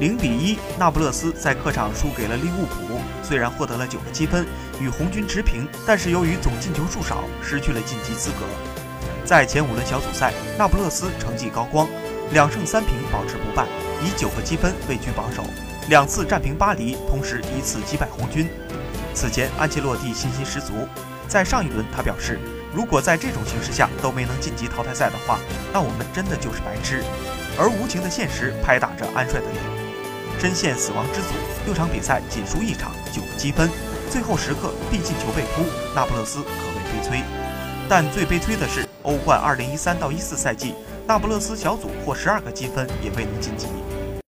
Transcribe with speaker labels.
Speaker 1: 零比一，那不勒斯在客场输给了利物浦。虽然获得了九个积分，与红军持平，但是由于总进球数少，失去了晋级资格。在前五轮小组赛，那不勒斯成绩高光，两胜三平保持不败，以九个积分位居榜首，两次战平巴黎，同时一次击败红军。此前，安切洛蒂信心十足，在上一轮他表示，如果在这种形势下都没能晋级淘汰赛的话，那我们真的就是白痴。而无情的现实拍打着安帅的脸。深陷死亡之组，六场比赛仅输一场，九个积分，最后时刻必进球被扑，那不勒斯可谓悲催。但最悲催的是，欧冠二零一三到一四赛季，那不勒斯小组获十二个积分也未能晋级。